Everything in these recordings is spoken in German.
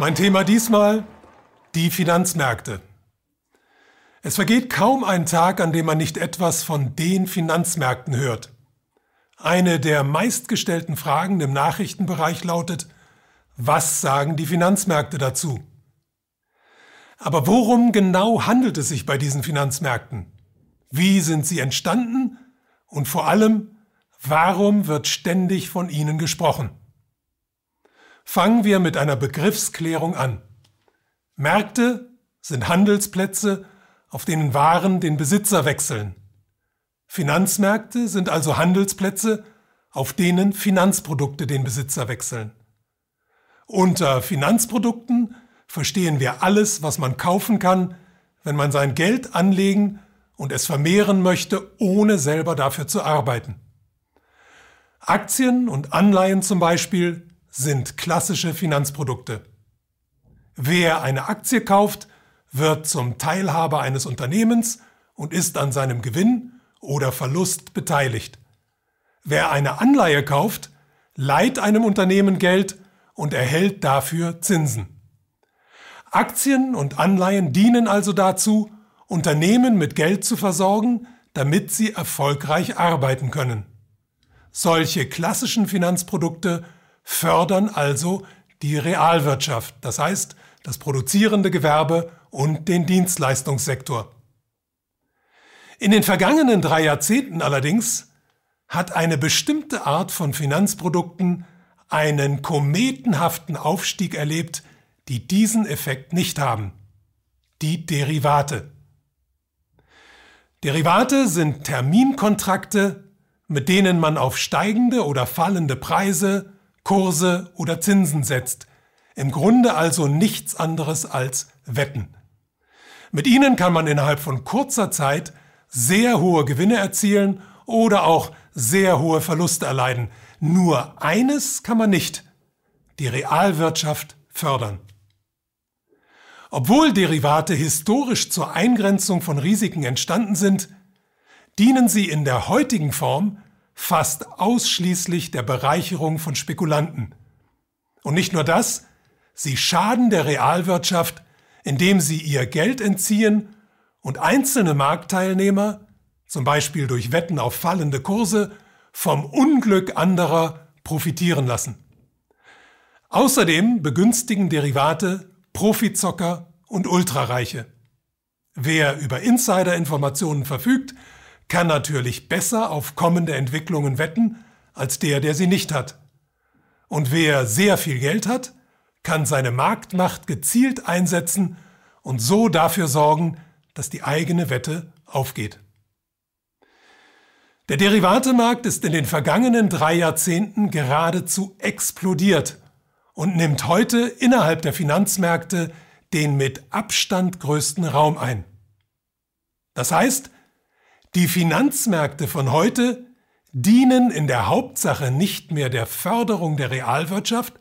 Mein Thema diesmal die Finanzmärkte. Es vergeht kaum ein Tag, an dem man nicht etwas von den Finanzmärkten hört. Eine der meistgestellten Fragen im Nachrichtenbereich lautet, was sagen die Finanzmärkte dazu? Aber worum genau handelt es sich bei diesen Finanzmärkten? Wie sind sie entstanden? Und vor allem, warum wird ständig von ihnen gesprochen? Fangen wir mit einer Begriffsklärung an. Märkte sind Handelsplätze, auf denen Waren den Besitzer wechseln. Finanzmärkte sind also Handelsplätze, auf denen Finanzprodukte den Besitzer wechseln. Unter Finanzprodukten verstehen wir alles, was man kaufen kann, wenn man sein Geld anlegen und es vermehren möchte, ohne selber dafür zu arbeiten. Aktien und Anleihen zum Beispiel sind klassische Finanzprodukte. Wer eine Aktie kauft, wird zum Teilhaber eines Unternehmens und ist an seinem Gewinn oder Verlust beteiligt. Wer eine Anleihe kauft, leiht einem Unternehmen Geld und erhält dafür Zinsen. Aktien und Anleihen dienen also dazu, Unternehmen mit Geld zu versorgen, damit sie erfolgreich arbeiten können. Solche klassischen Finanzprodukte fördern also die Realwirtschaft, das heißt das produzierende Gewerbe und den Dienstleistungssektor. In den vergangenen drei Jahrzehnten allerdings hat eine bestimmte Art von Finanzprodukten einen kometenhaften Aufstieg erlebt, die diesen Effekt nicht haben. Die Derivate. Derivate sind Terminkontrakte, mit denen man auf steigende oder fallende Preise, Kurse oder Zinsen setzt. Im Grunde also nichts anderes als Wetten. Mit ihnen kann man innerhalb von kurzer Zeit sehr hohe Gewinne erzielen oder auch sehr hohe Verluste erleiden. Nur eines kann man nicht, die Realwirtschaft fördern. Obwohl Derivate historisch zur Eingrenzung von Risiken entstanden sind, dienen sie in der heutigen Form fast ausschließlich der Bereicherung von Spekulanten. Und nicht nur das, sie schaden der Realwirtschaft, indem sie ihr Geld entziehen und einzelne Marktteilnehmer, zum Beispiel durch Wetten auf fallende Kurse, vom Unglück anderer profitieren lassen. Außerdem begünstigen Derivate Profizocker und Ultrareiche. Wer über Insider-Informationen verfügt, kann natürlich besser auf kommende Entwicklungen wetten als der, der sie nicht hat. Und wer sehr viel Geld hat, kann seine Marktmacht gezielt einsetzen und so dafür sorgen, dass die eigene Wette aufgeht. Der Derivatemarkt ist in den vergangenen drei Jahrzehnten geradezu explodiert und nimmt heute innerhalb der Finanzmärkte den mit Abstand größten Raum ein. Das heißt, die Finanzmärkte von heute dienen in der Hauptsache nicht mehr der Förderung der Realwirtschaft,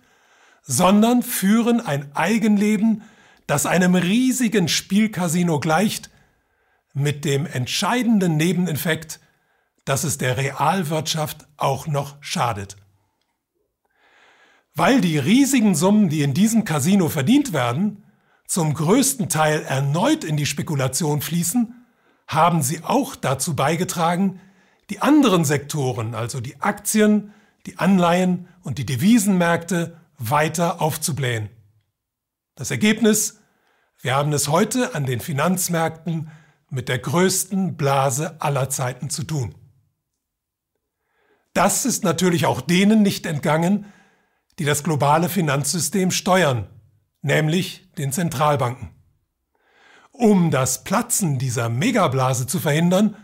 sondern führen ein Eigenleben, das einem riesigen Spielcasino gleicht, mit dem entscheidenden Nebeneffekt, dass es der Realwirtschaft auch noch schadet. Weil die riesigen Summen, die in diesem Casino verdient werden, zum größten Teil erneut in die Spekulation fließen, haben sie auch dazu beigetragen, die anderen Sektoren, also die Aktien, die Anleihen und die Devisenmärkte, weiter aufzublähen. Das Ergebnis? Wir haben es heute an den Finanzmärkten mit der größten Blase aller Zeiten zu tun. Das ist natürlich auch denen nicht entgangen, die das globale Finanzsystem steuern, nämlich den Zentralbanken. Um das Platzen dieser Megablase zu verhindern,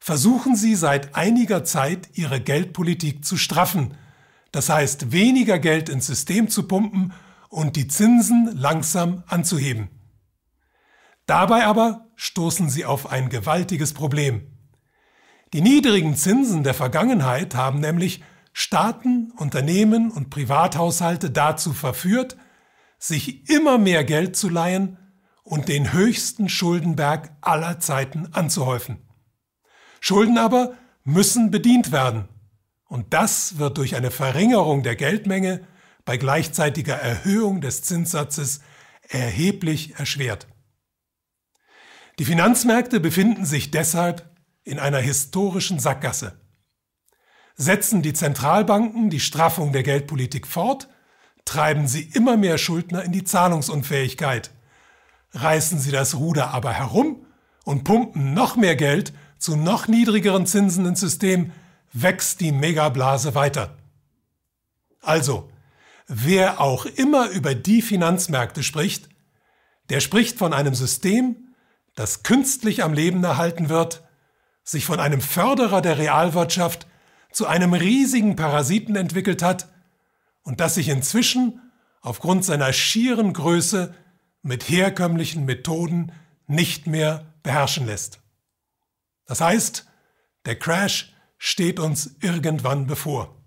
versuchen sie seit einiger Zeit ihre Geldpolitik zu straffen, das heißt weniger Geld ins System zu pumpen und die Zinsen langsam anzuheben. Dabei aber stoßen sie auf ein gewaltiges Problem. Die niedrigen Zinsen der Vergangenheit haben nämlich Staaten, Unternehmen und Privathaushalte dazu verführt, sich immer mehr Geld zu leihen und den höchsten Schuldenberg aller Zeiten anzuhäufen. Schulden aber müssen bedient werden. Und das wird durch eine Verringerung der Geldmenge bei gleichzeitiger Erhöhung des Zinssatzes erheblich erschwert. Die Finanzmärkte befinden sich deshalb in einer historischen Sackgasse. Setzen die Zentralbanken die Straffung der Geldpolitik fort, treiben sie immer mehr Schuldner in die Zahlungsunfähigkeit. Reißen sie das Ruder aber herum und pumpen noch mehr Geld zu noch niedrigeren Zinsen ins System, wächst die Megablase weiter. Also, wer auch immer über die Finanzmärkte spricht, der spricht von einem System, das künstlich am Leben erhalten wird, sich von einem Förderer der Realwirtschaft zu einem riesigen Parasiten entwickelt hat und das sich inzwischen aufgrund seiner schieren Größe mit herkömmlichen Methoden nicht mehr beherrschen lässt. Das heißt, der Crash steht uns irgendwann bevor.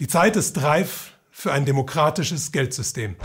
Die Zeit ist reif für ein demokratisches Geldsystem.